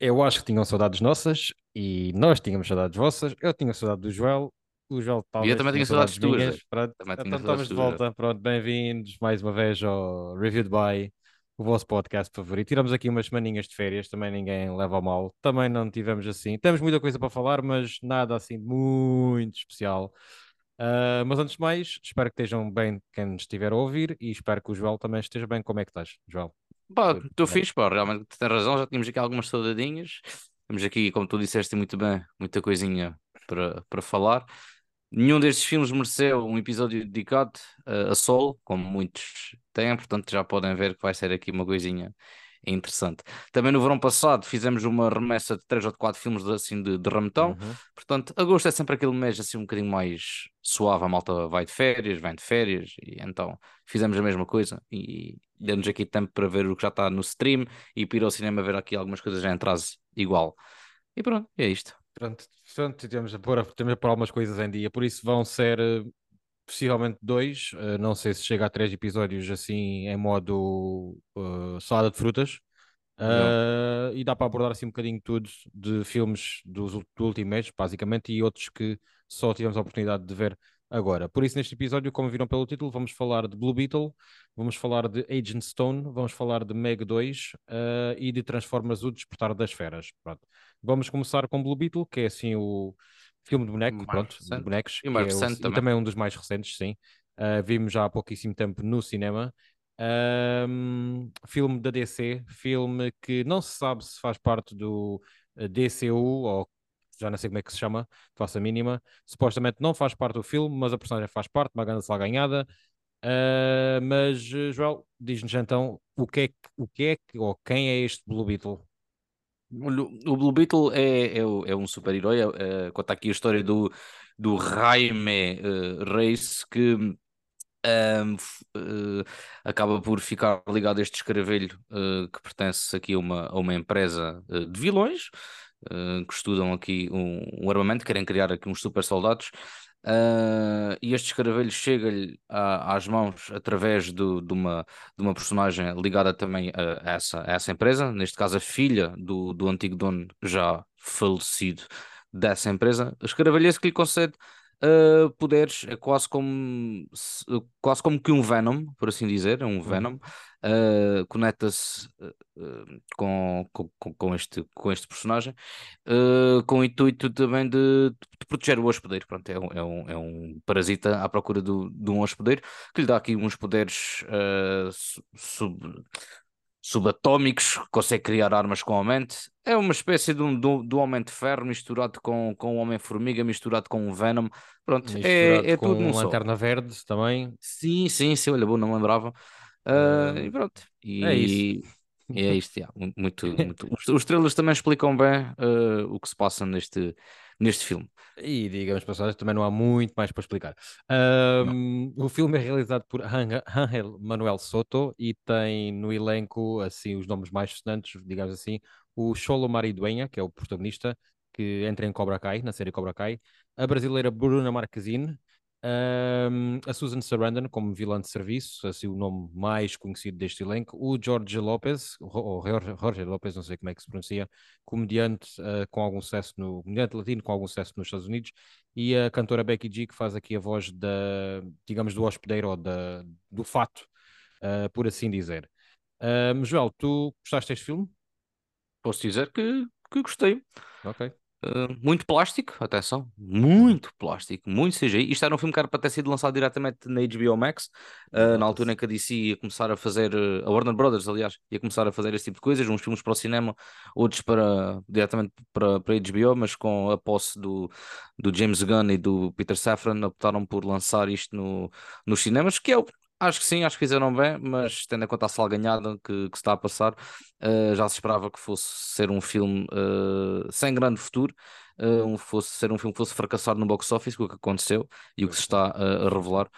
Eu acho que tinham saudades nossas e nós tínhamos saudades vossas. Eu tinha saudade do Joel. O Joel E eu talvez também tinha saudades tuas. minhas. Zé. Pronto. Também Então estamos saudades de tuas. Volta. Pronto, bem-vindos mais uma vez ao Reviewed by, o vosso podcast favorito. Tiramos aqui umas semaninhas de férias, também ninguém leva a mal. Também não tivemos assim. Temos muita coisa para falar, mas nada assim muito especial. Ah, mas antes de mais, espero que estejam bem quem nos estiver a ouvir e espero que o Joel também esteja bem. Como é que estás, Joel? Pá, estou fixe, pá, realmente tens razão, já tínhamos aqui algumas saudadinhas. Temos aqui, como tu disseste muito bem, muita coisinha para, para falar. Nenhum destes filmes mereceu um episódio dedicado uh, a Sol, como muitos têm, portanto já podem ver que vai ser aqui uma coisinha interessante. Também no verão passado fizemos uma remessa de três ou de quatro filmes de- assim de, de rametão, Uhum. portanto agosto é sempre aquele mês assim um bocadinho mais suave, a malta vai de férias, vem de férias, e então fizemos a mesma coisa e demos aqui tempo para ver o que já está no stream e para ir ao cinema ver aqui algumas coisas já em atraso igual. E pronto, é isto. Pronto, portanto, temos a pôr, temos a pôr algumas coisas em dia, por isso vão ser eh, possivelmente dois, eh, não sei se chega a três episódios assim em modo eh, salada de frutas. Eh, e dá para abordar assim um bocadinho tudo de filmes dos, do último mês, basicamente, e outros que só tivemos a oportunidade de ver agora. Por isso, neste episódio, como viram pelo título, vamos falar de Blue Beetle, vamos falar de Agent Stone, vamos falar de Meg 2 eh, e de Transformers O Despertar das Feras. Pronto. Vamos começar com Blue Beetle, que é assim o filme de boneco, pronto, de recente. bonecos, E é o- também. também um dos mais recentes, sim. Uh, vimos já há pouquíssimo tempo no cinema. Um, filme da DC, filme que não se sabe se faz parte do uh, DCU ou já não sei como é que se chama, faço a mínima. Supostamente não faz parte do filme, mas a personagem faz parte, uma grande lá ganhada. Uh, mas, uh, Joel, diz-nos então o que é que, o que é que, ou quem é este Blue Beetle? O Blue Beetle é, é, é um super-herói. é- conta aqui a história do, do Jaime eh, Reis, que ehm, f- eh, acaba por ficar ligado a este escaravelho eh, que pertence aqui a uma, a uma empresa de vilões que estudam aqui um, um armamento, querem criar aqui uns super soldados. Ah, e este escaravelho chega-lhe às mãos através do- de, uma, de uma personagem ligada também a, essa, a essa empresa, neste caso a filha do, do antigo dono já falecido dessa empresa. Escaravelho que lhe concede ah, poderes, é quase como, se- quase como que um Venom, por assim dizer, é um Venom. Ah, conecta-se ah, com, com, com- este, com este personagem uh, com o intuito também de, de proteger o hospedeiro. Pronto, é um, é um, é um parasita à procura do, de um hospedeiro que lhe dá aqui uns poderes uh, su- sub, subatómicos, consegue criar armas com a mente. É uma espécie de um, um, de um Homem de Ferro misturado com, com um Homem-Formiga, misturado com um Venom. Pronto, Misturado é, é com tudo só. Lanterna Verde também. Sim, sim, sim, olha, bom, não me lembrava. Uh, e pronto, é isso. e e é isto, yeah, mu- muito, muito. Os, trailers também explicam bem uh, o que se passa neste, neste filme. E digamos passagens, também não há muito mais para explicar. Ahm, o filme é realizado por Ángel Manuel Soto e tem no elenco assim os nomes mais sonantes, digamos assim, o Xolo Mariduenha, que é o protagonista, que entra em Cobra Kai, na série Cobra Kai, a brasileira Bruna Marquezine, ahm, a Susan Sarandon como vilã de serviço, assim o nome mais conhecido deste elenco, o Jorge Lopez, ou Jorge Lopez, não sei como é que se pronuncia, comediante uh, com algum sucesso no comediante latino com algum sucesso nos Estados Unidos e a cantora Becky G que faz aqui a voz da digamos do hospedeiro ou da, do fato uh, por assim dizer um, Joel, tu gostaste deste filme? Posso dizer que, que gostei. Ok. Uh, muito plástico, atenção, muito plástico, muito CGI. Isto era um filme que era para ter sido lançado diretamente na HBO Max, uh, na altura em que a DC ia começar a fazer, uh, a Warner Brothers, aliás, ia começar a fazer esse tipo de coisas, uns filmes para o cinema, outros para, diretamente para, para a HBO, mas com a posse do, do James Gunn e do Peter Safran, optaram por lançar isto no, nos cinemas, que é o Acho que sim, acho que fizeram bem, mas tendo em conta a salganhada que, que se está a passar, uh, já se esperava que fosse ser um filme uh, sem grande futuro, uh, um, fosse ser um filme que fosse fracassar no box office, o que aconteceu e o que se está a revelar.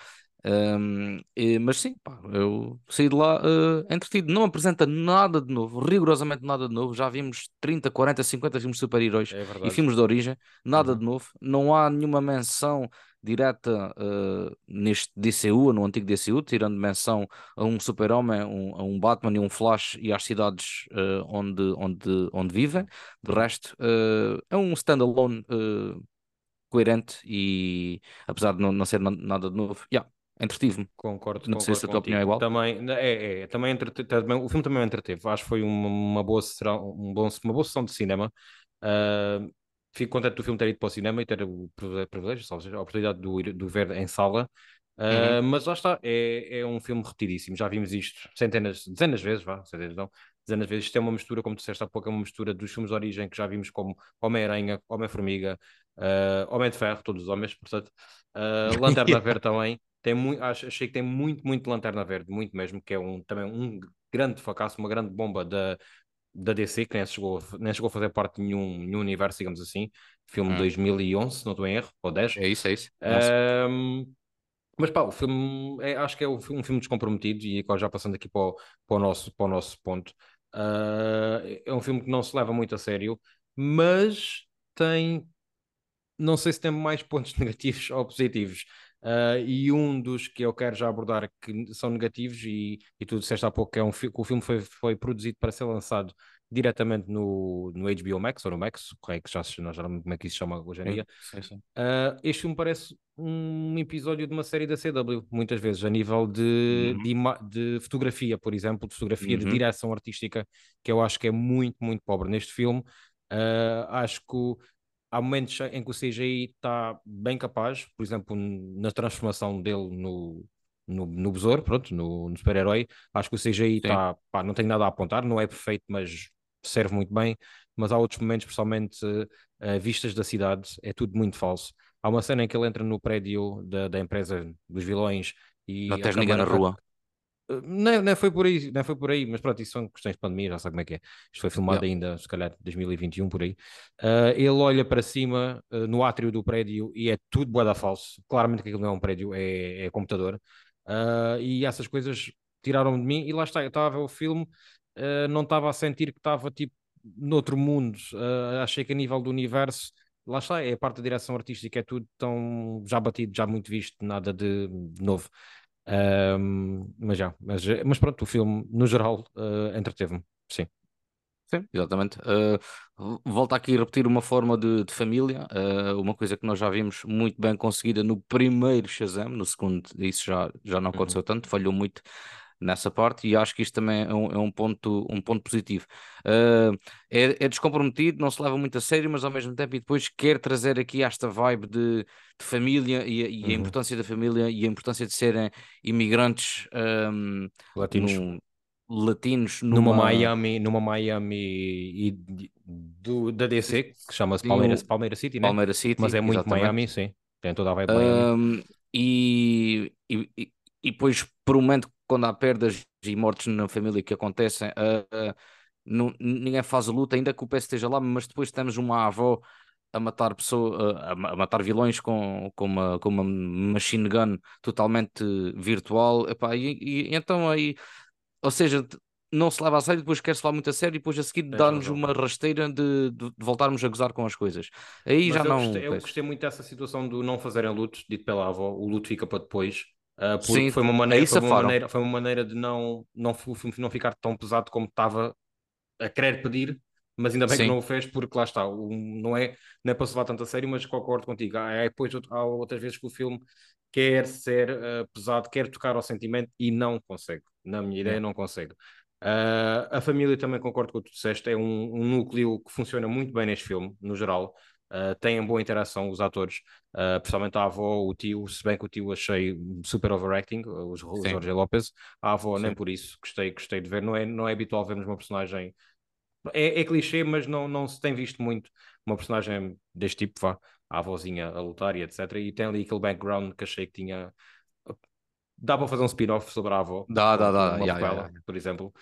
Um, e, mas sim, pá, eu saí de lá entretido. Não apresenta nada de novo, rigorosamente nada de novo. Já vimos 30, 40, 50 filmes de super-heróis é e filmes de origem, nada Uhum. de novo. Não há nenhuma menção direta uh, neste DCU, no antigo DCU, tirando menção a um super-homem, um, a um Batman e um Flash e às cidades uh, onde, onde, onde vivem. De resto, uh, é um standalone coerente e apesar de não, não ser nada de novo, yeah, entretive-me. Concordo, não concordo sei se a tua opinião é igual. Também, é, é, também, entrete, também o filme também me entreteve. Acho que foi uma, uma, boa, um bom, uma boa sessão de cinema. Uh, fico contente do filme ter ido para o cinema e ter o privilégio, seja, a oportunidade de, de o ver em sala. Uh, uhum. Mas lá está, é, é um filme repetidíssimo. Já vimos isto centenas, dezenas de vezes, vá, centenas não, dezenas de vezes. Isto é uma mistura, como disseste há pouco, é uma mistura dos filmes de origem que já vimos como Homem-Aranha, Homem-Formiga, uh, Homem de Ferro, todos os homens, portanto, uh, Lanterna Verde também. Tem muito, achei que tem muito, muito Lanterna Verde, muito mesmo, que é um, também um grande fracasso, uma grande bomba da, da DC, que nem chegou, nem chegou a fazer parte de nenhum, nenhum universo, digamos assim. Filme hum. 2011, não estou em erro, ou 10. É isso, é isso. Um, mas pá, o filme é, acho que é um filme descomprometido e agora já passando aqui para o, para o, nosso, para o nosso ponto. Uh, é um filme que não se leva muito a sério, mas tem não sei se tem mais pontos negativos ou positivos. Uh, e um dos que eu quero já abordar que são negativos, e, e tu disseste há pouco que, é um que o filme foi, foi produzido para ser lançado diretamente no, no HBO Max, ou no Max, correto, que já, não já como é que isso se chama hoje em dia. Sim, sim. Uh, este filme parece um episódio de uma série da CW, muitas vezes, a nível de, uhum. de, de, fotografia, por exemplo, de fotografia, uhum. de direção artística, que eu acho que é muito, muito pobre neste filme. Uh, acho que há momentos em que o CGI está bem capaz, por exemplo, na transformação dele no, no, no besouro, pronto, no, no super-herói. Acho que o CGI está, não tem nada a apontar, não é perfeito, mas serve muito bem. Mas há outros momentos, principalmente uh, vistas da cidade, é tudo muito falso. Há uma cena em que ele entra no prédio da, da empresa dos vilões e. Não tens ninguém na rua. Não, não foi por aí, não foi por aí, mas pronto, isso são questões de pandemia, já sabe como é que é. Isto foi filmado yeah. ainda, se calhar, 2021 por aí. Uh, ele olha para cima uh, no átrio do prédio e é tudo boeda falso. Claramente que aquilo não é um prédio, é, é computador. Uh, e essas coisas tiraram de mim. E lá está, eu estava a ver o filme, não estava a sentir que estava tipo noutro mundo. achei que a nível do universo lá está, é a parte da direção artística, é tudo tão já batido, já muito visto, nada de, de novo. Um, mas já, mas, mas pronto, o filme no geral uh, entreteve-me, sim. Sim, exatamente. Uh, volta aqui a repetir uma forma de, de família, uh, uma coisa que nós já vimos muito bem conseguida no primeiro Shazam, no segundo isso já, já não aconteceu uhum. tanto, falhou muito nessa parte e acho que isto também é um, é um ponto, um ponto positivo. Uh, é, é, descomprometido, não se leva muito a sério, mas ao mesmo tempo e depois quer trazer aqui esta vibe de, de família e, e uhum. a importância da família e a importância de serem imigrantes um, latinos. Num, latinos numa... numa Miami, numa Miami e do, da DC, que chama-se Palmeiras, Palmeiras City, né? Palmeiras City, mas é muito exatamente. Miami, sim. Tem toda a vibe um. E, e, e depois, por um momento, quando há perdas e mortes na família que acontecem, uh, uh, não, ninguém faz a luta, ainda que o pé esteja lá, mas depois temos uma avó a matar pessoas, a, a matar vilões com, com, uma, com uma machine gun totalmente virtual, Epá, e, e, então aí, ou seja, não se leva a sério, depois quer-se falar muito a sério e depois a seguir dá-nos uma rasteira de, de, de, voltarmos a gozar com as coisas. Aí Mas já eu não. Gostei, eu gostei muito dessa situação do não fazerem luto, dito pela avó, o luto fica para depois. Uh, Sim, foi uma maneira, foi uma maneira, foi uma maneira de não, não, não ficar tão pesado como estava a querer pedir, mas ainda bem Sim. que não o fez, porque lá está, não, é, não é para se levar tanto a sério, mas concordo contigo. Há, há, depois, há outras vezes que o filme quer ser uh, pesado, quer tocar ao sentimento e não consegue. Na minha ideia, não consegue. Uh, a família também concordo com o que tu disseste, é um, um núcleo que funciona muito bem neste filme, no geral. Uh, têm boa interação os atores, uh, principalmente a avó, o tio, se bem que o tio achei super overacting, o Jorge Lopes, a avó Sim. nem por isso, gostei, gostei de ver, não é, não é habitual vermos uma personagem, é, é clichê, mas não, não se tem visto muito uma personagem deste tipo, vá, a avózinha a lutar e etc, e tem ali aquele background que achei que tinha, dá para fazer um spin-off sobre a avó, dá, dá, dá, uma yeah, yeah, por exemplo,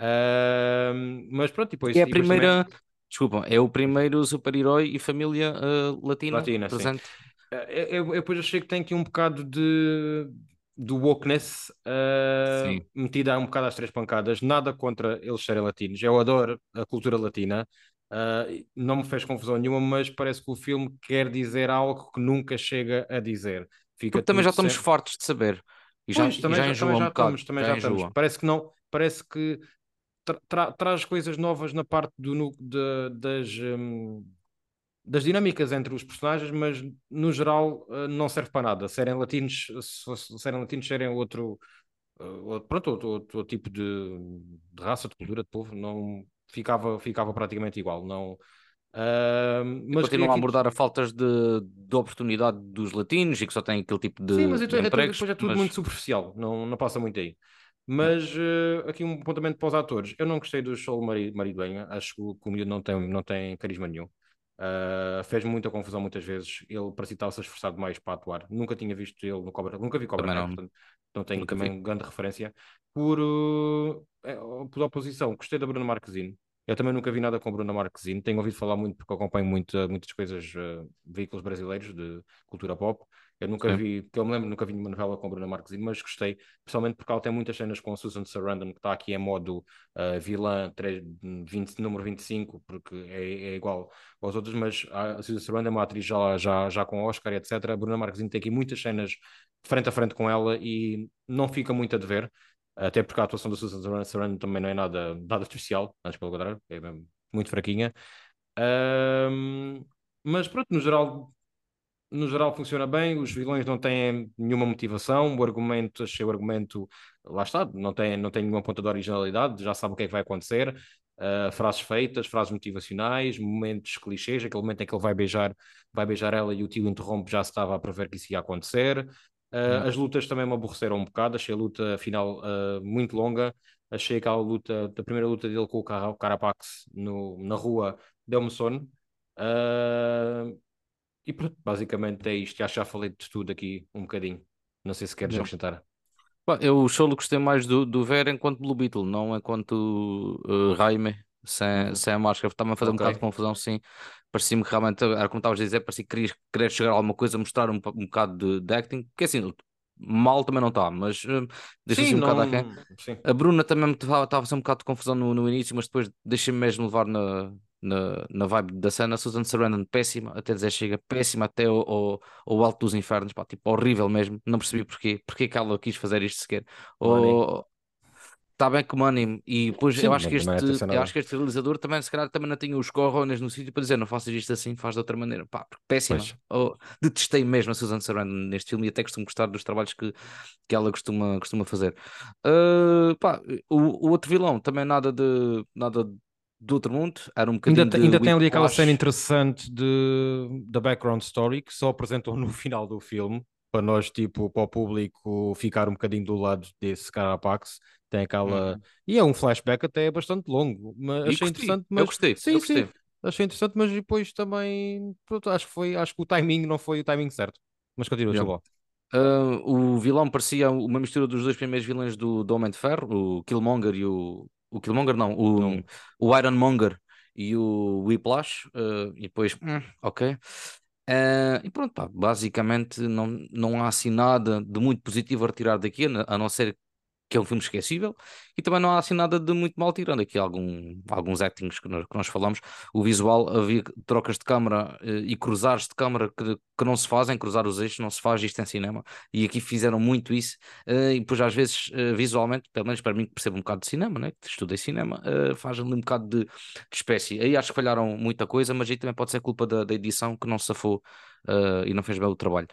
uh, mas pronto, depois... É a primeira... Também Desculpa, é o primeiro super-herói e família uh, latina, latina presente. Eh, eu, eu, depois achei que tem aqui um bocado de do wokeness uh, metida um bocado às três pancadas, nada contra eles serem latinos. Eu adoro a cultura latina, Uh, não me fez confusão nenhuma, mas parece que o filme quer dizer algo que nunca chega a dizer. Fica Porque também já estamos sempre... fartos de saber. E já, pois, também, já, enjoa também já um estamos, também já, já estamos. Parece que não, parece que tra tra traz coisas novas na parte do, de, das, um, das dinâmicas entre os personagens, mas no geral uh, não serve para nada. Serem latinos, se serem latinos, serem outro, uh, pronto, outro, outro, tipo de, de, raça, de cultura, de povo, não ficava, ficava praticamente igual. Não, uh, mas continuam a abordar a faltas de, de oportunidade dos latinos e que só têm aquele tipo de. Sim, mas então, de é, depois é tudo mas... muito superficial, não, não passa muito aí. Mas uh, aqui um apontamento para os atores. Eu não gostei do Show Mariduenha, acho que o miúdo não tem, não tem carisma nenhum. Uh, fez muita confusão muitas vezes. Ele parecia estar-se esforçado mais para atuar. Nunca tinha visto ele no Cobra, nunca vi Cobra Kai, portanto não tenho nunca também vi. grande referência. Por, uh, por oposição, gostei da Bruna Marquezine. Eu também nunca vi nada com Bruna Marquezine. Tenho ouvido falar muito porque acompanho muito, muitas coisas, uh, veículos brasileiros de cultura pop. Eu nunca Sim. vi, que eu me lembro, nunca vi uma novela com Bruna Marquezine, mas gostei, principalmente porque ela tem muitas cenas com a Susan Sarandon, que está aqui em modo uh, vilã 3, 20, número 25, porque é, é, igual aos outros, mas a Susan Sarandon é uma atriz já, já, já com Oscar, etc. A Bruna Marquezine tem aqui muitas cenas frente a frente com ela e não fica muito a dever, até porque a atuação da Susan Sarandon também não é nada, nada especial, antes pelo contrário, é muito fraquinha. Um, mas pronto, no geral no geral funciona bem, os vilões não têm nenhuma motivação, o argumento, achei o argumento, lá está, não tem, não tem nenhuma ponta de originalidade, já sabe o que é que vai acontecer, uh, frases feitas, frases motivacionais, momentos clichês, aquele momento em que ele vai beijar, vai beijar ela e o tio interrompe, já se estava a prever que isso ia acontecer. Uh, As lutas também me aborreceram um bocado, achei a luta final uh, muito longa, achei aquela luta, a primeira luta dele com o Carapax no, na rua, deu-me sono. Uh, e pronto, basicamente é isto. Acho que já falei de tudo aqui um bocadinho. Não sei se queres acrescentar. eu o solo gostei mais do, do Ver enquanto Blue Beetle, não enquanto uh, Raime, sem, uhum. sem a máscara. Estava a fazer okay. um bocado de confusão, sim. Parecia-me que realmente, era como estavas a dizer, parecia que querias, querer chegar a alguma coisa, mostrar um, um bocado de, de acting, porque assim, mal também não está, mas uh, deixa-se um não... bocado aqui. A Bruna também estava a fazer um bocado de confusão no, no início, mas depois deixei-me mesmo levar na, na, na vibe da cena. Susan Sarandon, péssima, até dizer chega, péssima até o, o, alto dos infernos, pá, tipo, horrível mesmo. Não percebi porquê, porque que ela quis fazer isto sequer. Ou, Está bem com o Money, e depois Sim, eu acho que este, eu acho que este realizador também, se calhar, também não tinha os corrones no sítio para dizer não faças isto assim, faz de outra maneira. Pá, péssima. Oh, detestei mesmo a Susan Sarandon neste filme e até costumo gostar dos trabalhos que, que ela costuma, costuma fazer. Uh, pá, o, o outro vilão também nada de nada do outro mundo, era um bocadinho Ainda, ainda tem ali aquela cena interessante de, da background story que só apresentou no final do filme, para nós, tipo, para o público ficar um bocadinho do lado desse Carapax. Tem aquela. Uhum. E é um flashback até bastante longo. Mas achei gostei. interessante. Mas... Eu gostei, sim, eu gostei. Sim. Achei interessante, mas depois também. Pronto, acho que foi. Acho que o timing não foi o timing certo. Mas continua, yeah. Uh, o vilão parecia uma mistura dos dois primeiros vilões do, do Homem de Ferro, o Killmonger e o, o Killmonger não, o, não. o Ironmonger e o Whiplash, uh, e depois, hum, ok. Uh, e pronto, pá, basicamente não, não há assim nada de muito positivo a retirar daqui, a não ser que é um filme esquecível, e também não há assim nada de muito mal, tirando aqui algum, alguns actings que nós, que nós falamos. O visual, havia trocas de câmara eh, e cruzares de câmara que, que não se fazem, cruzar os eixos, não se faz isto em cinema, e aqui fizeram muito isso, eh, e depois às vezes, eh, visualmente, pelo menos para mim que percebo um bocado de cinema, né? que estudei cinema, faz ali um bocado de, de, espécie. Aí acho que falharam muita coisa, mas aí também pode ser culpa da, da edição que não safou e não fez bem o trabalho.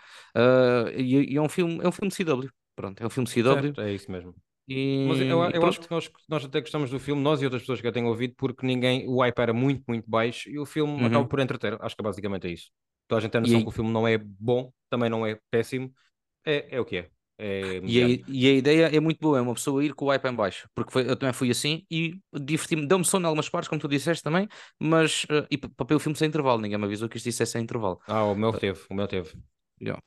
E, e, é um filme, é um filme CW. Pronto, é um filme CW. É isso mesmo. E, Mas eu, eu acho que nós, nós até gostamos do filme, nós e outras pessoas que eu tenho ouvido, porque ninguém, o hype era muito, muito baixo e o filme uhum. acaba por entreter. Acho que é basicamente é isso. Toda a gente tem a noção e... que o filme não é bom, também não é péssimo, é, é o que é. é e, a, e, a, ideia é muito boa, é uma pessoa ir com o hype em baixo, porque foi, eu também fui assim e diverti-me, deu-me sono em algumas partes, como tu disseste também, mas uh, e para o filme sem intervalo, ninguém me avisou que isto dissesse sem intervalo. Ah, o meu teve, o meu teve. Yeah.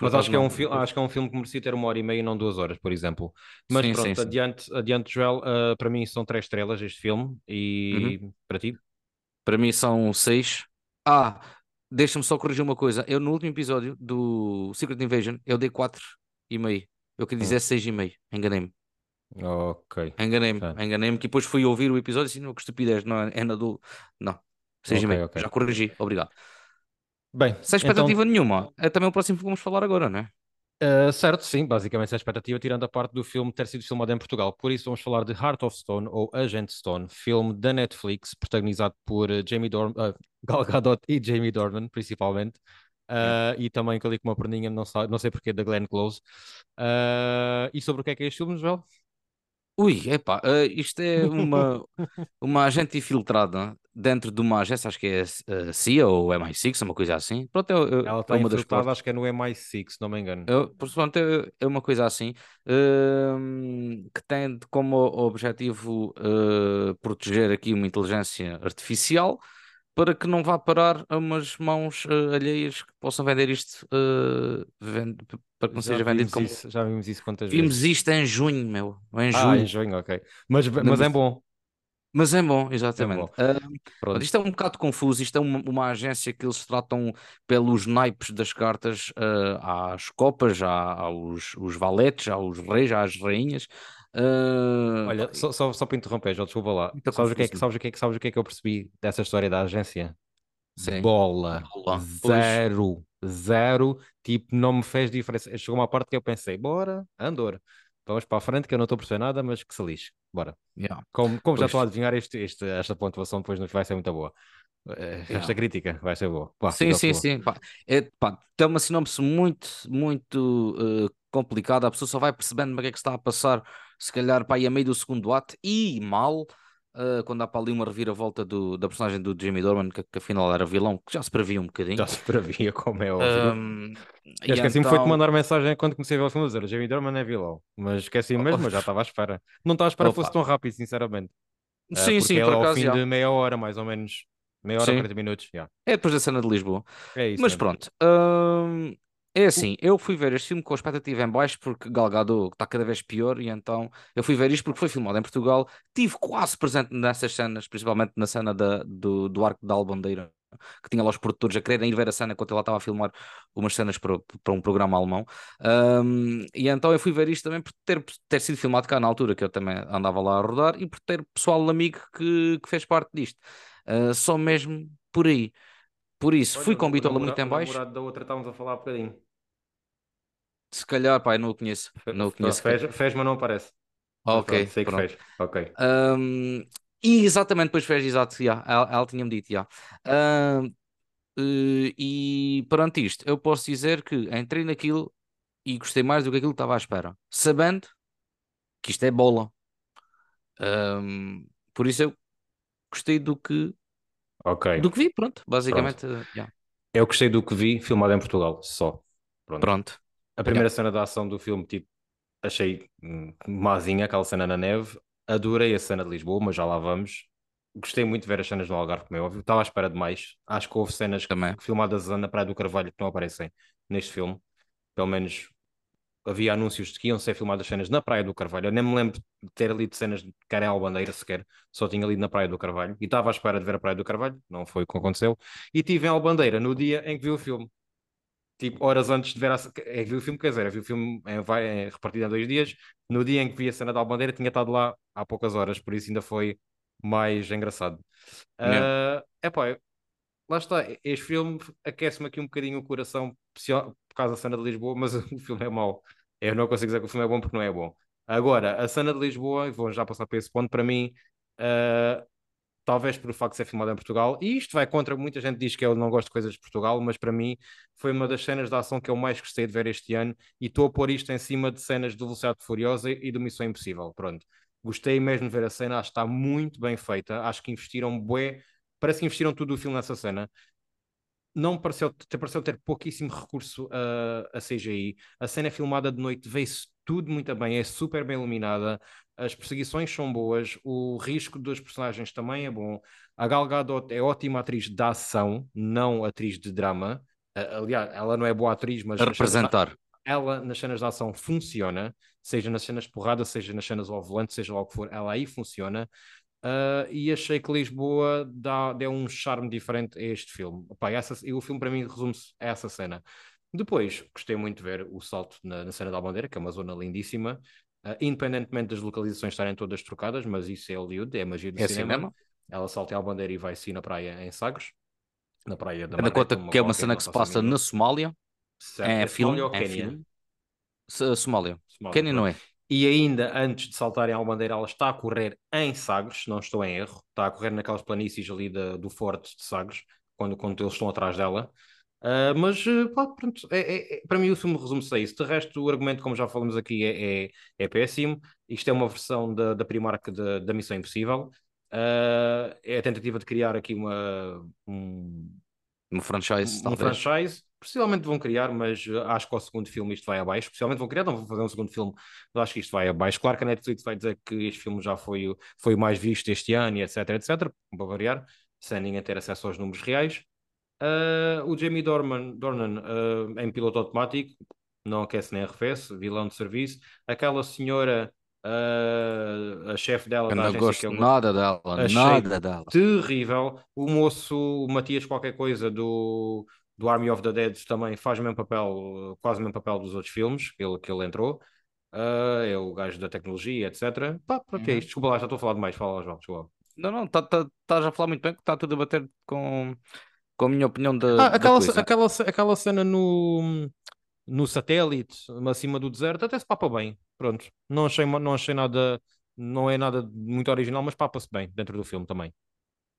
Mas acho que, é um filme, acho que é um filme que merecia ter uma hora e meia e não duas horas, por exemplo. Mas sim, pronto, sim, adiante, sim. adiante, Joel, uh, para mim são três estrelas este filme e uhum. para ti? Para mim são seis. Ah, deixa-me só corrigir uma coisa. Eu no último episódio do Secret Invasion eu dei quatro e meio. Eu queria dizer hum. seis e meio. Enganei-me. Ok. Enganei-me, enganei-me que depois fui ouvir o episódio e disse, não, que estupidez, não é, na do. Não, 6 Ok, e meio. ok. Já corrigi, obrigado. Bem, Sem então, expectativa nenhuma. É também o próximo que vamos falar agora, não é? Uh, certo, sim, basicamente essa é a expectativa, tirando a parte do filme ter sido filmado em Portugal. Por isso vamos falar de Heart of Stone ou Agent Stone, filme da Netflix, protagonizado por uh, Jamie Dorn, uh, Gal Gadot e Jamie Dornan, principalmente. Uh, e também com ali com uma perninha, não, sei, não sei porquê, da Glenn Close. E sobre o que é que é este filme, Joel? Ui, epá, uh, isto é uma, uma agente infiltrada dentro de uma agência, acho que é a CIA ou MI6, uma coisa assim. Pronto, é, é, Ela é está uma das partes. acho que é no MI6, se não me engano. É, pronto, é, é uma coisa assim hum, que tem como objetivo uh, proteger aqui uma inteligência artificial para que não vá parar a umas mãos uh, alheias que possam vender isto uh, vend- para que não Já seja vendido vimos como. isso, já vimos isso quantas Vimos vezes. isto em junho, meu, em Ah, julho. em junho, ok. Mas, mas é bom, mas é bom, é exatamente. bom. Uh, isto é um bocado confuso. Isto é uma, uma agência que eles tratam pelos naipes das cartas eh, às copas, à- aos os valetes, aos reis, às rainhas. Eh, Olha, só, só, só para interromper, João, desculpa lá. Sabes o que é que, sabes o que é que, sabes o que é que eu percebi dessa história da agência? Sim. Bola. Bola. Zero. Zero. Tipo, não me fez diferença. Chegou uma parte que eu pensei, bora, Andor. Vamos para a frente, que eu não estou a perceber nada, mas que se lixe. Bora. yeah, Como, como já estou a adivinhar, este, este, esta pontuação depois não vai ser muito boa. Eh, Esta yeah. crítica vai ser boa. Pá, Sim, sim, boa. sim. Pá, é, pá, tem uma sinopse muito, muito eh, complicada. A pessoa só vai percebendo o que é que está a passar, se calhar, pá, aí a meio do segundo ato, e mal, eh, quando há para ali uma reviravolta do, da personagem do Jamie Dornan, que, que afinal era vilão, que já se previa um bocadinho. Já se previa, como é óbvio. Ahm, Eu esqueci-me foi de então, mandar mensagem quando comecei a ver o filme dizer Jamie Dornan é vilão. Mas esqueci oh, mesmo, mas já oh, estava à espera. Não estava à espera que fosse tão rápido, sinceramente. Ah, sim, porque sim, é por ao acaso, fim já. de meia hora, mais ou menos. Meia hora, Sim, 40 minutos. é depois da cena de Lisboa. É isso Mas mesmo. pronto, hum, é assim, eu fui ver este filme com a expectativa em baixo porque Gal Gadot está cada vez pior e então eu fui ver isto porque foi filmado em Portugal, tive quase presente nessas cenas, principalmente na cena da, do, do Arco da Albandeira, que tinha lá os produtores a quererem ir ver a cena enquanto ela estava a filmar umas cenas para, para um programa alemão. Hum, e então eu fui ver isto também por ter, ter sido filmado cá na altura, que eu também andava lá a rodar, e por ter pessoal amigo que, que fez parte disto. Uh, só mesmo por aí. Por isso, fui Olha, com o, bitola muito em baixo. da outra estávamos a falar há bocadinho. Se calhar, pai, não o conheço. Não o Pronto, conheço. fez, fez, mas não aparece. Mas Ok, pronto, sei que pronto. fez. Ok. Ahm, e exatamente, depois fez, exato, já, ela, ela tinha-me dito, já. Ahm, eh, e perante isto, eu posso dizer que entrei naquilo e gostei mais do que aquilo que estava à espera, sabendo que isto é bola. Ahm, por isso eu gostei do que, Ok. do que vi, pronto, Pronto. basicamente, eh, já. Eu gostei do que vi, filmado em Portugal, só. Pronto. Pronto, A primeira cena da ação do filme, tipo, achei hum, mazinha, aquela cena na neve. Adorei a cena de Lisboa, mas já lá vamos. Gostei muito de ver as cenas no Algarve, como é óbvio. Estava à espera de mais. Acho que houve cenas também. filmadas na Praia do Carvalho que não aparecem neste filme. Pelo menos havia anúncios de que iam ser filmadas cenas na Praia do Carvalho. Eu nem me lembro de ter lido cenas de em Albandeira sequer. Só tinha lido na Praia do Carvalho. E estava à espera de ver a Praia do Carvalho. Não foi o que aconteceu. E tive em Albandeira no dia em que vi o filme tipo, horas antes de ver a... é, vi o filme, quer dizer, vi o filme em, vai, em, repartido em dois dias. No dia em que vi a cena da Albandeira, tinha estado lá há poucas horas, por isso ainda foi mais engraçado. Yeah. Uh, epá, lá está, este filme aquece-me aqui um bocadinho o coração por causa da cena de Lisboa, mas o filme é mau. Eu não consigo dizer que o filme é bom porque não é bom. Agora, a cena de Lisboa, e vou já passar para esse ponto, para mim, uh, talvez por o facto de ser filmado em Portugal, e isto vai contra, muita gente diz que eu não gosto de coisas de Portugal, mas para mim foi uma das cenas de ação que eu mais gostei de ver este ano, e estou a pôr isto em cima de cenas do Velocidade Furiosa e do Missão Impossível, pronto. Gostei mesmo de ver a cena, acho que está muito bem feita, acho que investiram bué, parece que investiram tudo o filme nessa cena. Não pareceu, pareceu ter pouquíssimo recurso a, a CGI. A cena é filmada de noite, vê-se tudo muito bem, é super bem iluminada, as perseguições são boas, o risco dos personagens também é bom. A Gal Gadot é ótima atriz de ação, não atriz de drama. Aliás, ela não é boa atriz, mas A representar. ela nas cenas de ação funciona, seja nas cenas de porrada, seja nas cenas ao volante, seja lá o que for, ela aí funciona. Uh, e achei que Lisboa dá, deu um charme diferente a este filme. Opa, essa, e o filme para mim resume-se a essa cena. Depois, gostei muito de ver o salto na, na cena da Bandeira, que é uma zona lindíssima, uh, independentemente das localizações estarem todas trocadas, mas isso é Hollywood, é a magia do É cinema. cinema? ela salta a bandeira e vai sim na praia em Sagres, na praia da Tendo conta que é uma cena que se passa na Somália, Certo, é é filme, Somália ou é filme. S- Somália. Somália, Quênia não é? E ainda antes de saltarem à bandeira, ela está a correr em Sagres, não estou em erro. Está a correr naquelas planícies ali da- do Forte de Sagres, quando, quando eles estão atrás dela. Ah, mas, eh, pá, pronto, é, é- é- para mim o filme resume-se a isso. De resto, o argumento, como já falamos aqui, é, é, é péssimo. Isto é uma versão da, da Primark da, da Missão Impossível. Ah, é a tentativa de criar aqui uma, um, Um franchise, um talvez. franchise. Possivelmente vão criar, mas uh, acho que ao segundo filme isto vai abaixo. Possivelmente vão criar, não vão fazer um segundo filme, mas acho que isto vai abaixo. Claro que a Netflix vai dizer que este filme já foi, o- foi o mais visto este ano, e etc, etc, para variar, sem ninguém ter acesso aos números reais. Uh, o Jamie Dornan, Dornan uh, em piloto automático, não aquece nem arrefece, vilão de serviço. Aquela senhora, uh, a chefe dela Eu da não agência, gosto que eu nada dela, nada dela. terrível. O moço, o Matias qualquer coisa do, do Army of the Dead também faz o mesmo papel, quase o mesmo papel dos outros filmes que ele, que ele entrou. Ah, é o gajo da tecnologia, etc. Pá, pronto, é Uhum. isto. Desculpa lá, já estou a falar demais. Fala João, desculpa. Não, não, estás tá, estás a falar muito bem, que está tudo a bater com, com a minha opinião da, Ah, da aquela, coisa. aquela, aquela cena no, no satélite, acima do deserto, até se papa bem. Pronto. Não achei, não achei nada, não é nada muito original, mas papa-se bem dentro do filme também.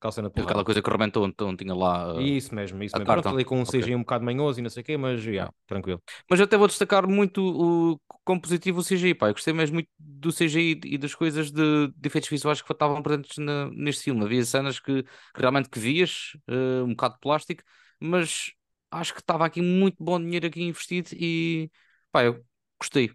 Aquela cena de. Aquela coisa que rebentou, então tinha lá. uh, Isso mesmo, isso mesmo. Pronto, ali com um Ok. CGI um bocado manhoso e não sei o quê, mas já, Yeah. tranquilo. Mas eu até vou destacar muito o como positivo o CGI, pá. Eu gostei mesmo muito do CGI e das coisas de, de efeitos visuais que estavam presentes na- neste filme. Havia cenas que, que realmente que vias, uh, um bocado de plástico, mas acho que estava aqui muito bom dinheiro aqui investido e pá, eu gostei.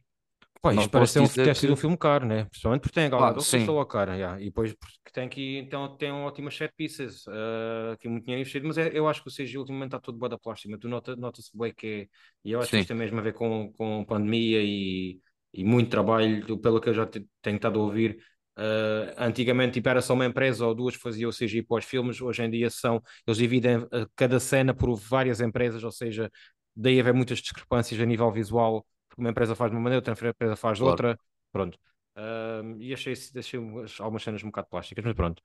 Pá, isto parece ter, um, ter sido um que- filme caro, né? Principalmente porque tem a Gal Gadot, sim. custou a cara, yeah. E depois porque tem aqui, então, tem ótimas set pieces, uh, aqui muito dinheiro investido, mas é- eu acho que o CGI ultimamente está todo bué da plástica, tu nota, nota-se bué que é, e eu acho que Sim. isto tem mesmo a ver com, com pandemia e, e muito trabalho, pelo que eu já te- tenho estado a ouvir, uh, antigamente tipo, era só uma empresa ou duas que faziam o CGI para os filmes, hoje em dia são, eles dividem uh, cada cena por várias empresas, ou seja, daí haver muitas discrepâncias a nível visual, porque uma empresa faz de uma maneira, outra empresa faz de Claro. outra, pronto. Um, e achei, achei umas- algumas cenas um bocado plásticas, mas pronto.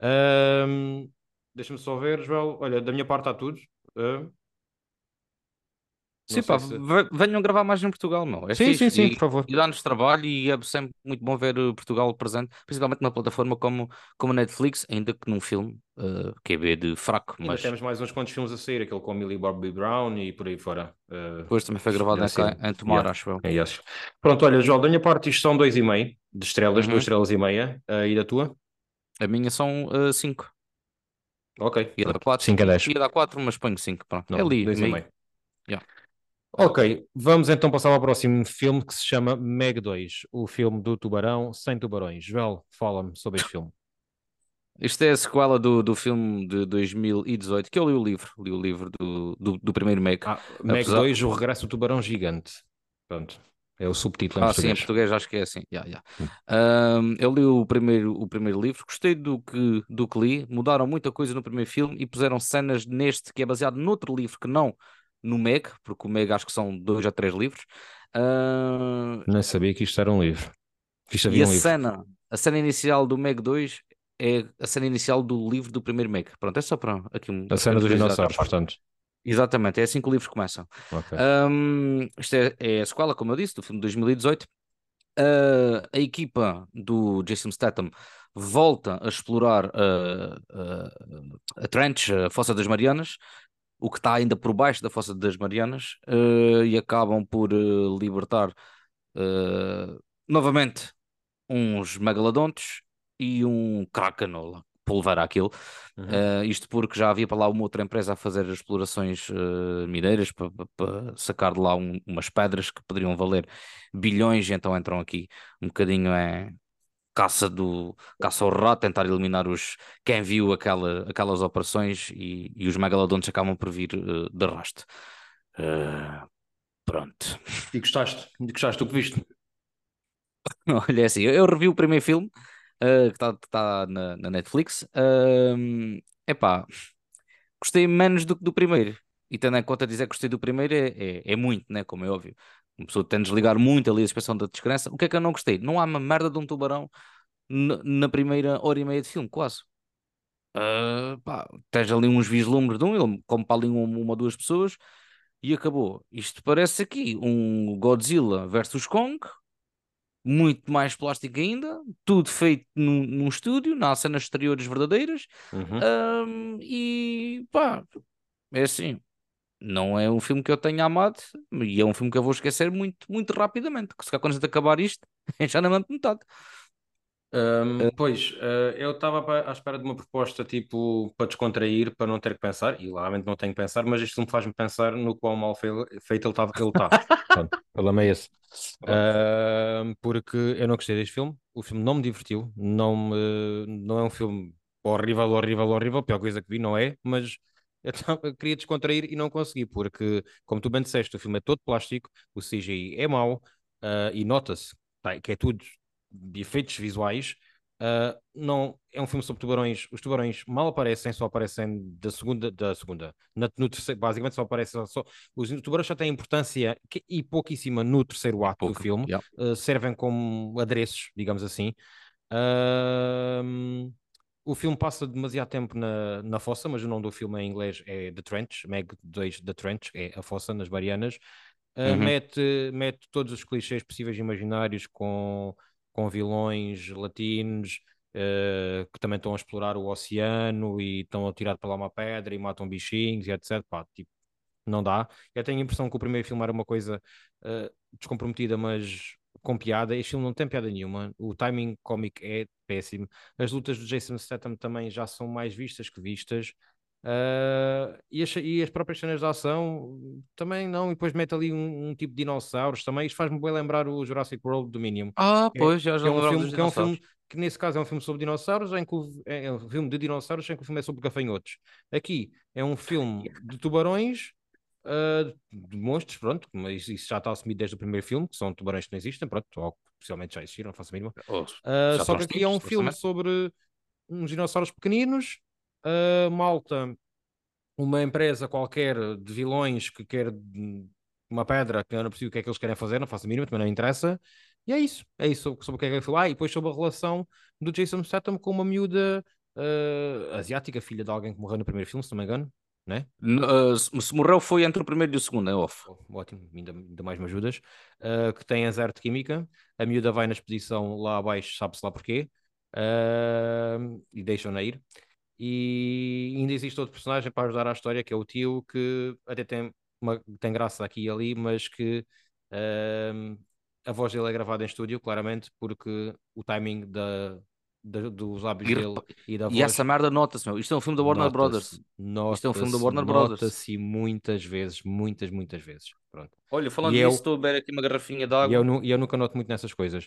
Um, Deixa-me só ver, Joel. Olha, da minha parte está tudo. Uh, Sim, pá, se- ve- venham gravar mais em Portugal, meu. É Sim, sim, sim, E- por favor. E dá-nos trabalho e é sempre muito bom ver uh, Portugal presente, principalmente numa plataforma como, como Netflix, ainda que num filme uh, que é de fraco, Ainda mas temos mais uns quantos filmes a sair, aquele com Millie Bobby Brown e por aí fora. Uh, depois também foi gravado já em, em Tomar, Yeah. acho eu. é esses. Pronto, olha, Joel, da minha parte isto são dois e meio de estrelas, Uhum. duas estrelas e meia. Uh, e da tua? A minha são 5. Ok. ia dar. 4. Cinco a dez. Ia dar 4, mas ponho 5. Pronto. Não, é ali, dois e meio. meio. Yeah. Ok, vamos então passar ao próximo filme que se chama Meg 2, o filme do tubarão sem tubarões. Joel, fala-me sobre este filme. Isto é a sequela do, do filme de 2018, que eu li o livro, li o livro do, do, do primeiro Meg. Ah, Meg Apesar- 2, o regresso do tubarão gigante. Pronto, é o subtítulo em Ah, sim, em português. português acho que é assim. Yeah, yeah. Ahm, eu li o primeiro, o primeiro livro, gostei do que, do que li, mudaram muita coisa no primeiro filme e puseram cenas neste que é baseado noutro livro que não no Meg, porque o Meg acho que são dois ou três livros. Ah, Nem sabia que isto era um livro. Isto e havia a um livro. cena, a cena inicial do Meg 2 é a cena inicial do livro do primeiro Meg. Pronto, é só para aqui um. A cena dos dinossauros, portanto. Exatamente, é assim que o livro começa. Ok. Um, isto é, é a sequela, como eu disse, do filme de 2018. Uh, a equipa do Jason Statham volta a explorar uh, uh, a Trench, a Fossa das Marianas, o que está ainda por baixo da Fossa das Marianas, uh, e acabam por uh, libertar uh, novamente uns megalodontes e um kraken, ou para levar aquilo. Uhum. Uh, isto porque já havia para lá uma outra empresa a fazer explorações mineiras para, para- sacar de lá um- umas pedras que poderiam valer bilhões, e então entram aqui um bocadinho é caça do caça ao rato, tentar eliminar os quem viu aquela, aquelas operações e, e os megalodontes acabam por vir uh, de arrasto. Uh, pronto. E gostaste? E gostaste do que viste? Olha, é assim, eu, eu revi o primeiro filme uh, que está tá na, na Netflix. Um, epá, gostei menos do que do primeiro. E tendo em conta dizer que gostei do primeiro é, é, é muito, né? Como é óbvio. Uma pessoa tem de desligar muito ali a suspensão da descrença. O que é que eu não gostei? Não há uma merda de um tubarão na, primeira hora e meia de filme, quase. Uh, pá, tens ali uns vislumbres de um, ele come para ali uma, uma ou duas pessoas e acabou. Isto parece aqui um Godzilla versus Kong, muito mais plástico ainda, tudo feito num, num estúdio, nas cenas exteriores verdadeiras, Uhum. um, e pá, é assim. Não é um filme que eu tenha amado e é um filme que eu vou esquecer muito, muito rapidamente. Que se calhar quando a gente acabar isto, já não mando metade. Um, pois, uh, eu estava à espera de uma proposta tipo para descontrair, para não ter que pensar, e claramente não tenho que pensar, mas isto me faz-me pensar no quão mal fe- feito ele está. Ele tá. Pronto, o problema é esse. Um, porque eu não gostei deste filme, o filme não me divertiu, não, me, não é um filme horrível, horrível, horrível, a pior coisa que vi, não é, mas eu, tava- eu queria descontrair e não consegui, porque, como tu bem disseste, o filme é todo plástico, o CGI é mau, uh, e nota-se tá, que é tudo de efeitos visuais. Uh, não é um filme sobre tubarões. Os tubarões mal aparecem, só aparecem da segunda, da segunda. Na, no terceiro, basicamente só aparecem só. Os tubarões só têm importância que, e pouquíssima no terceiro ato do filme. Yeah. Uh, servem como adereços, digamos assim. Uh, o filme passa demasiado tempo na, na fossa, mas o nome do filme em inglês é The Trench, Meg 2 The Trench, é a fossa nas Marianas. Uh, Uhum. mete, mete todos os clichês possíveis e imaginários com com vilões latinos uh, que também estão a explorar o oceano e estão a tirar para lá uma pedra e matam bichinhos e etc. Pá, tipo, não dá. Eu tenho a impressão que o primeiro filme era uma coisa uh, descomprometida, mas com piada. Este filme não tem piada nenhuma. O timing cómico é péssimo. As lutas do Jason Statham também já são mais vistas que vistas. Uh, e, as, e, as, próprias cenas de ação também não, e depois mete ali um, um tipo de dinossauros também. Isto faz-me bem lembrar o Jurassic World Dominion. Ah, É, pois, já, já é um filme que é um filme que nesse caso é um filme sobre dinossauros, em que o, é um filme de dinossauros, em que o filme é sobre gafanhotos. Aqui é um filme de tubarões, uh, de monstros, pronto, mas isso já está assumido desde o primeiro filme, que são tubarões que não existem, pronto, ou possivelmente já existiram, não faço a mínima. Oh, Uh, só que aqui é um filme sobre uns dinossauros pequeninos, uh, malta, uma empresa qualquer de vilões que quer uma pedra, que eu não percebo o que é que eles querem fazer, não faço a mínima, também não interessa. E é isso, é isso sobre, sobre o que é que ele falou. Ah, e depois sobre a relação do Jason Statham com uma miúda uh, asiática, filha de alguém que morreu no primeiro filme, se não me engano, né? Ah, se morreu foi entre o primeiro e o segundo, é off. Oh, ótimo, ainda, ainda mais me ajudas. Uh, que tem azar de química. A miúda vai na expedição lá abaixo, sabe-se lá porquê. Uh, e deixam-na ir. E ainda existe outro personagem para ajudar a história, que é o tio, que até tem, uma, tem graça aqui e ali, mas que uh, a voz dele é gravada em estúdio, claramente, porque o timing da, dos lábios E, dele e da e voz essa merda nota-se, meu. Isto é um filme da Warner Brothers. nota-se, Isto é um filme da Warner Brothers. nota-se muitas vezes, muitas, muitas vezes. Pronto. Olha, falando E eu- nisso, estou a beber aqui uma garrafinha de E eu, água. e eu nunca noto muito nessas coisas.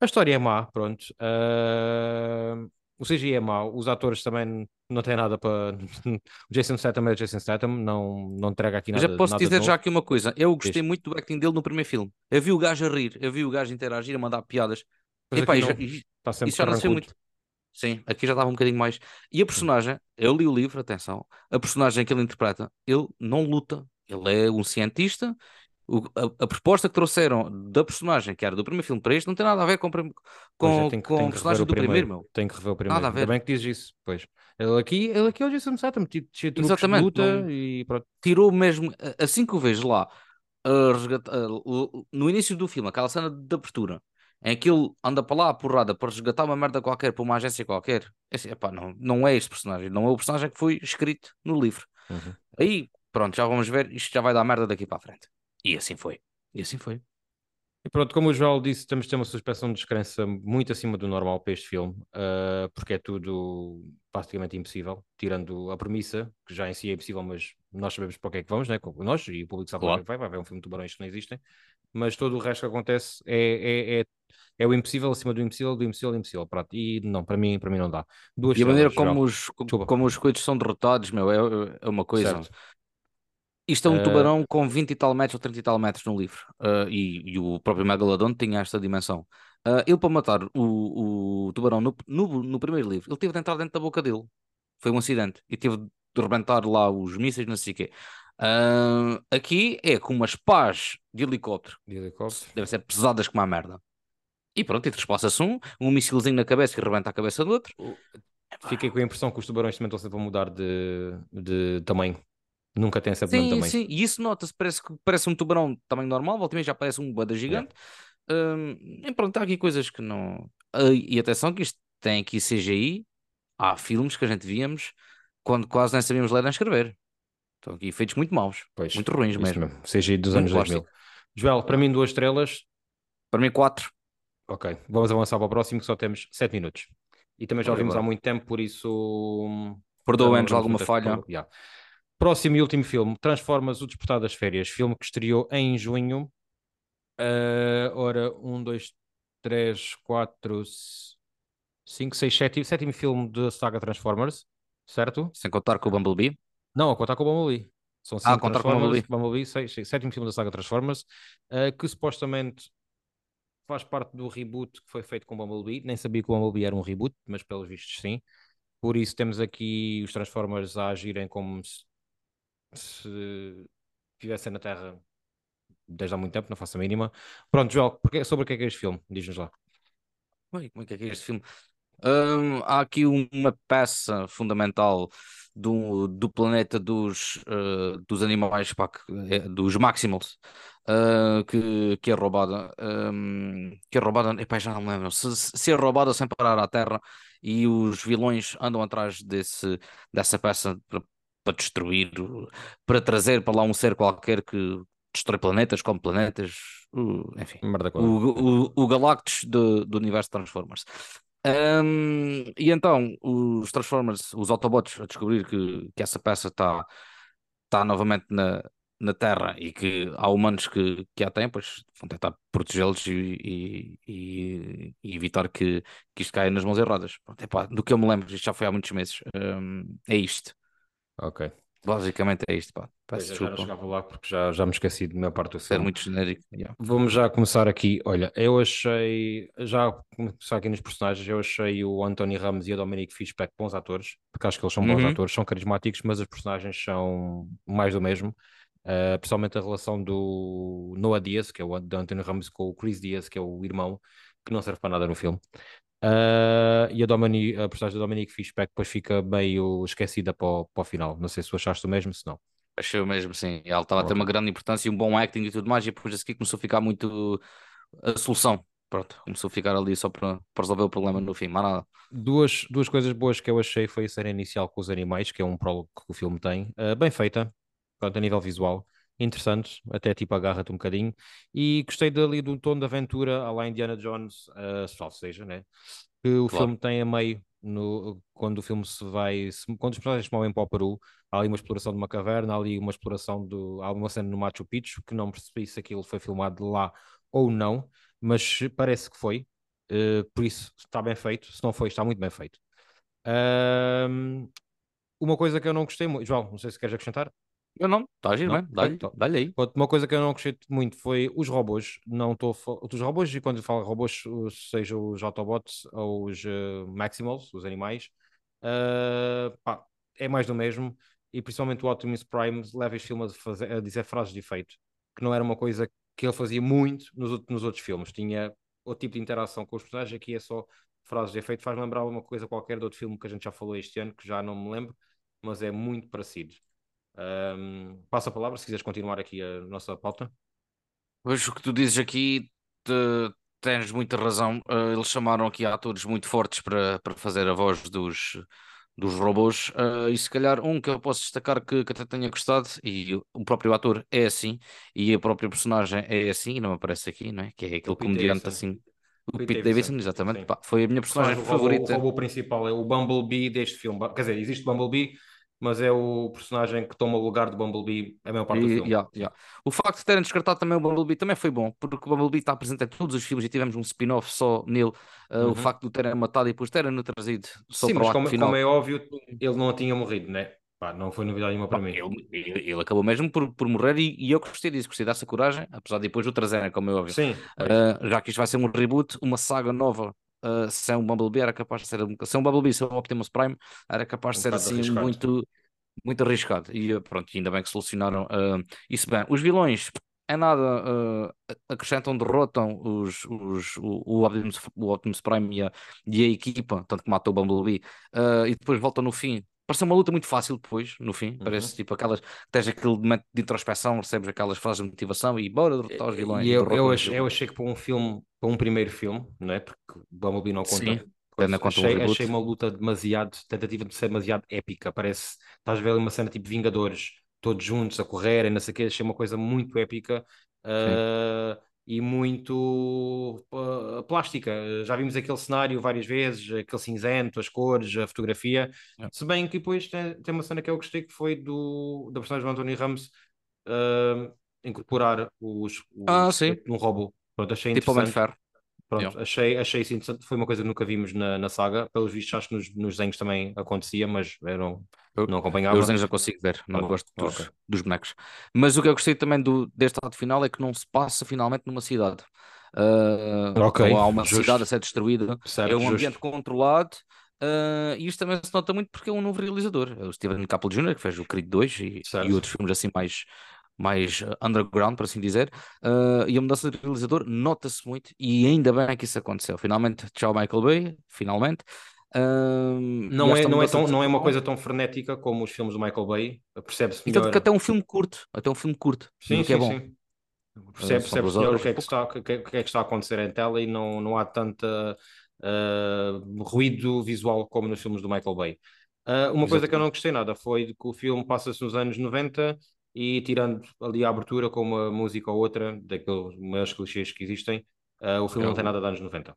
A história é má, pronto. Ah, o CGI é mau. Os atores também não têm nada para. o Jason Statham é o Jason Statham, não, não entrega aqui Mas nada, já posso nada dizer novo. já aqui uma coisa. Eu gostei muito do acting dele no primeiro filme. Eu vi o gajo a rir, eu vi o gajo interagir, a mandar piadas. Mas Epá, e já- não. e- Está sempre isso já não sei muito. Sim, aqui já estava um bocadinho mais. E a personagem, eu li o livro, atenção, a personagem que ele interpreta, ele não luta. Ele é um cientista. O- a, a proposta que trouxeram da personagem, que era do primeiro filme para este, não tem nada a ver com, é, com, tem que, com rever personagem o do primeiro, meu. Tem que rever o Nada primeiro. a Ainda ver. bem que dizes isso. Pois. Ele aqui, ele aqui é o Jason Statham, Exatamente, luta não- e pronto. Tirou mesmo, a- assim que o vejo lá, a resgata- a- no início do filme, aquela cena de abertura, em que ele anda para lá a porrada para resgatar uma merda qualquer para uma agência qualquer, é assim, epá, não, não é este personagem, não é o personagem que foi escrito no livro. Uhum. Aí, pronto, já vamos ver, isto já vai dar merda daqui para a frente. E assim foi. E assim foi. E pronto, como o Joel disse, temos de ter uma suspensão de descrença muito acima do normal para este filme, ah, porque é tudo praticamente impossível, tirando a premissa, que já em si é impossível, mas nós sabemos para o que é que vamos, né? Nós e o público sabe para o que é Claro. que vai, vai haver um filme de tubarões que não existem, mas todo o resto que acontece é, é, é, é o impossível acima do impossível, do impossível, do impossível, pronto. E não, para mim, para mim não dá. Duas E a maneira como os, Desculpa. como os coelhos são derrotados, meu, é, é uma coisa. Certo. Isto é um Ah, tubarão com 20 e tal metros ou 30 e tal metros no livro. Ah, e, e o próprio Megalodon tinha esta dimensão. Ah, ele, para matar o, o tubarão no, no, no primeiro livro, ele teve de entrar dentro da boca dele. Foi um acidente. E teve de rebentar lá os mísseis, não sei o quê. Aqui é com umas pás de helicóptero. de helicóptero. Devem ser pesadas como a merda. E pronto, e transpassa-se um, um missilzinho na cabeça que rebenta a cabeça do outro. Fiquei com a impressão que os tubarões também estão sempre a mudar de, de tamanho. Nunca tem sempre o mesmo Sim, tamanho. sim, e isso nota-se, parece, que- parece um tubarão de tamanho normal, volta meia já parece um boda gigante. Hum, e pronto, há aqui coisas que não. Ah, E atenção que isto tem aqui CGI, há filmes que a gente víamos quando quase nem sabíamos ler nem escrever. Estão aqui efeitos muito maus, Pois, muito ruins mesmo. mesmo. CGI dos Muito anos 2000. Joel, para mim, duas estrelas. Para mim, quatro. Ok, vamos avançar para o próximo, que só temos sete minutos. E também já ouvimos há muito tempo, por isso. hum, Perdoa-nos alguma falha. Yeah. Próximo e último filme: Transformers, O Despertar das Férias. Filme que estreou em junho. Ah, ora, um, dois, três, quatro, cinco, seis, sete. Sétimo filme da saga Transformers, certo? Sem contar com o Bumblebee. Não, a contar com o Bumblebee. São Ah, a cinco contar com o Transformers, Bumblebee, seis, seis, sétimo filme da saga Transformers, eh, que supostamente faz parte do reboot que foi feito com o Bumblebee. Nem sabia que o Bumblebee era um reboot, mas pelos vistos sim. Por isso temos aqui os Transformers a agirem como se, se estivessem na Terra desde há muito tempo, não faço a mínima. Pronto, Joel, porque- sobre o que é que é este filme? Diz-nos lá. Ui, como é que é que é este filme? Hum, há aqui uma peça fundamental do, do planeta dos, eh, dos animais, pá, que é- dos Maximals, eh, que, que é roubada. hum, que é roubada, epá, já não me lembro. Se, se é roubada sem parar à Terra e os vilões andam atrás desse, dessa peça para, para destruir, para trazer para lá um ser qualquer que destrói planetas, come planetas, uh, enfim o, o, o Galactus do, do universo Transformers. Ahm, e então, os Transformers, os Autobots, a descobrir que, que essa peça está tá novamente na, na Terra e que há humanos que, que a têm, pois vão tentar protegê-los e, e, e- evitar que, que isto caia nas mãos erradas. Pronto, epá, do que eu me lembro, isto já foi há muitos meses. Ahm, é isto. Ok. Basicamente é isto. Pá. Peço eu já desculpa. chegava lá porque já, já me esqueci da minha parte do filme. muito genérico. yeah. Vamos já começar aqui. Olha, eu achei, já começar aqui nos personagens, eu achei o Anthony Ramos e a Dominic Fishback bons atores, porque acho que eles são bons Uhum. atores, são carismáticos, mas os personagens são mais do mesmo. Uh, principalmente a relação do Noah Diaz, que é o Anthony Ramos, com o Chris Diaz, que é o irmão, que não serve para nada no filme. Uh, e a, Domini, a personagem da Dominic Fishback depois fica meio esquecida para o, para o final. Não sei se tu achaste o mesmo, se não. Achei o mesmo, sim. Ela estava a ter uma grande importância e um bom acting e tudo mais, e depois a seguir começou a ficar muito a solução. Pronto, começou a ficar ali só para, para resolver o problema no fim, mais nada. Duas, duas coisas boas que eu achei foi a cena inicial com os animais, que é um prólogo que o filme tem, uh, bem feita, quanto a nível visual, interessante, até tipo agarra-te um bocadinho, e gostei dali do tom de aventura, à la Indiana Jones, uh, salvo seja, né? Que o Claro. filme tem a meio, no, quando o filme se vai, se- quando os personagens se movem para o Peru, há ali uma exploração de uma caverna, há ali uma exploração do, há uma cena no Machu Picchu, que não percebi se aquilo foi filmado lá ou não, mas parece que foi, Uh, por isso está bem feito. Se não foi, está muito bem feito. Ahm, uma coisa que eu não gostei muito, João, não sei se queres acrescentar. Eu não, está a giro, Não? dá-lhe então. dá-lhe aí. Uma coisa que eu não gostei muito foi os robôs. Não estou a fa- os robôs, e quando eu falo robôs, seja os Autobots ou os eh, Maximals, os animais, ah, pá, é mais do mesmo. E principalmente o Optimus Prime leva este filme a, fazer- a dizer frases de efeito, que não era uma coisa que ele fazia muito nos, nos outros filmes. Tinha outro tipo de interação com os personagens, aqui é só frases de efeito. Faz lembrar uma coisa qualquer de outro filme que a gente já falou este ano, que já não me lembro, mas é muito parecido. Ahm, passo a palavra se quiseres continuar aqui a nossa pauta. Pois o que tu dizes aqui, te- tens muita razão. Eh, eles chamaram aqui atores muito fortes para, para fazer a voz dos, dos robôs, eh, e se calhar um que eu posso destacar que, que até tenha gostado, e o- próprio ator é assim, e a própria personagem é assim, e não aparece aqui, não é? Que é aquele comediante assim. O Pete Pete Davidson, exatamente. pá, foi a minha personagem o robô, favorita. o robô principal é o Bumblebee deste filme. Quer dizer, existe o Bumblebee, mas é o personagem que toma o lugar do Bumblebee a maior parte do filme. yeah, yeah. O facto de terem descartado também o Bumblebee também foi bom, porque o Bumblebee está presente em todos os filmes e tivemos um spin-off só nele. Uh, Uhum. O facto de o terem matado e depois terem-no trazido só Sim, para o mas como, como é óbvio, ele não tinha morrido, né? Pá, não foi novidade nenhuma para Pá, mim. Ele, ele- acabou mesmo por, por morrer e, e eu gostei disso, gostei dessa coragem, apesar de depois o trazerem, como é óbvio. Sim. Uh, já que isto vai ser um reboot, uma saga nova. Uh, sem um Bumblebee era capaz de ser um- sem um Bumblebee, sem um Optimus Prime era capaz de Um ser bocado assim arriscado. muito muito arriscado e uh, pronto, ainda bem que solucionaram uh, isso bem. Os vilões, é nada, uh, acrescentam, derrotam os, os, o, o, Optimus, o Optimus Prime e a, e a equipa, tanto que matou o Bumblebee, uh, e depois voltam no fim. Parece uma luta muito fácil depois, no fim. Uhum. Parece tipo aquelas. Tens aquele momento de introspeção, recebes aquelas frases de motivação e bora derrotar os vilões. E eu, eu, achei, eu achei que para um filme, para um primeiro filme, não é? Porque o Bumblebee não conta. Sim. Achei, achei uma luta demasiado, tentativa de ser demasiado épica. Parece, estás a ver uma cena tipo Vingadores, todos juntos a correrem, não sei o quê. Achei uma coisa muito épica uh, e muito uh, plástica. Já vimos aquele cenário várias vezes, aquele cinzento, as cores, a fotografia. É. Se bem que depois tem, tem uma cena que eu gostei que foi do, da personagem do Anthony Ramos uh, incorporar os, os ah, sim. um robô. Pronto, achei tipo interessante. Pronto, yeah. achei, achei isso interessante. Foi uma coisa que nunca vimos na, na saga. Pelos vistos, acho que nos, nos desenhos também acontecia, mas eram, não acompanhava. Eu os desenhos já consigo ver, não gosto dos, okay. dos bonecos. Mas o que eu gostei também do, deste ato final é que não se passa finalmente numa cidade. Uh, okay. Há uma Justo. cidade a ser destruída. Certo, é um ambiente Justo. controlado. Uh, e isto também se nota muito porque é um novo realizador. É o Steven Caple Jr., que fez o Creed 2 e, e outros filmes assim mais, mais uh, underground, por assim dizer, uh, e a mudança de realizador nota-se muito, e ainda bem que isso aconteceu. Finalmente, tchau Michael Bay, finalmente. Uh, não, é, não, é tão, não é uma coisa tão frenética como os filmes do Michael Bay, percebe-se melhor. Tanto que até um filme curto, até um filme curto, sim, sim, é bom. Sim. Percebe, percebe melhor o que, é que está, o que, é, que é está a acontecer em tela e não, não há tanta uh, ruído visual como nos filmes do Michael Bay. Uh, uma coisa que eu não gostei nada foi que o filme passa-se nos anos 90 e tirando ali a abertura com uma música ou outra, daqueles maiores clichês que existem, uh, o filme não tem nada de anos 90.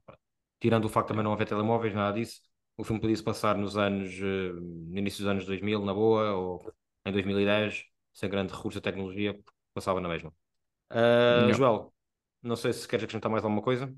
Tirando o facto de também não haver telemóveis, nada disso, o filme podia-se passar nos anos, uh, no início dos anos 2000, na boa, ou em 2010, sem grande recurso à tecnologia, passava na mesma. Uh, Joel, não sei se queres acrescentar mais alguma coisa.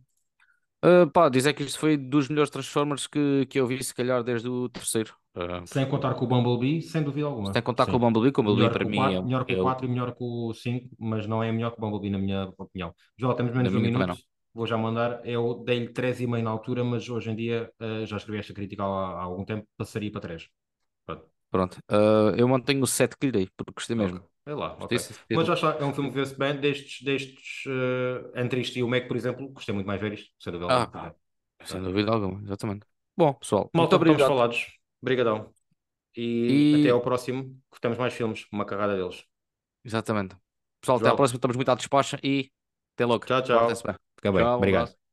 Uh, pá, dizer que isto foi dos melhores Transformers que, que eu vi, se calhar desde o terceiro. Uh, sem contar com o Bumblebee, sem dúvida alguma. Sem contar Sim. com o Bumblebee, como para mim 4, é. Melhor que o 4 e melhor que o 5, mas não é melhor que o Bumblebee, na minha opinião. João, temos menos de um minuto. Vou já mandar. Eu dei-lhe 3,5 na altura, mas hoje em dia uh, já escrevi esta crítica há, há, algum tempo, passaria para 3. Pronto. Pronto. Uh, eu mantenho o 7 que lhe dei, porque gostei mesmo. Okay. É lá, okay. Mas já é um filme que vê-se bem. Destes, destes uh, entre isto e o Mac, por exemplo, gostei muito mais ver isto, sem dúvida ah, alguma. Sem dúvida alguma, exatamente. Bom, pessoal, Malta, muito obrigado. falados. Obrigadão. E, e, até ao próximo, que temos mais filmes, uma carrada deles. Exatamente. Pessoal, João. até à próxima, estamos muito à despacha e até logo. Tchau, tchau. Fica bem, tchau, obrigado.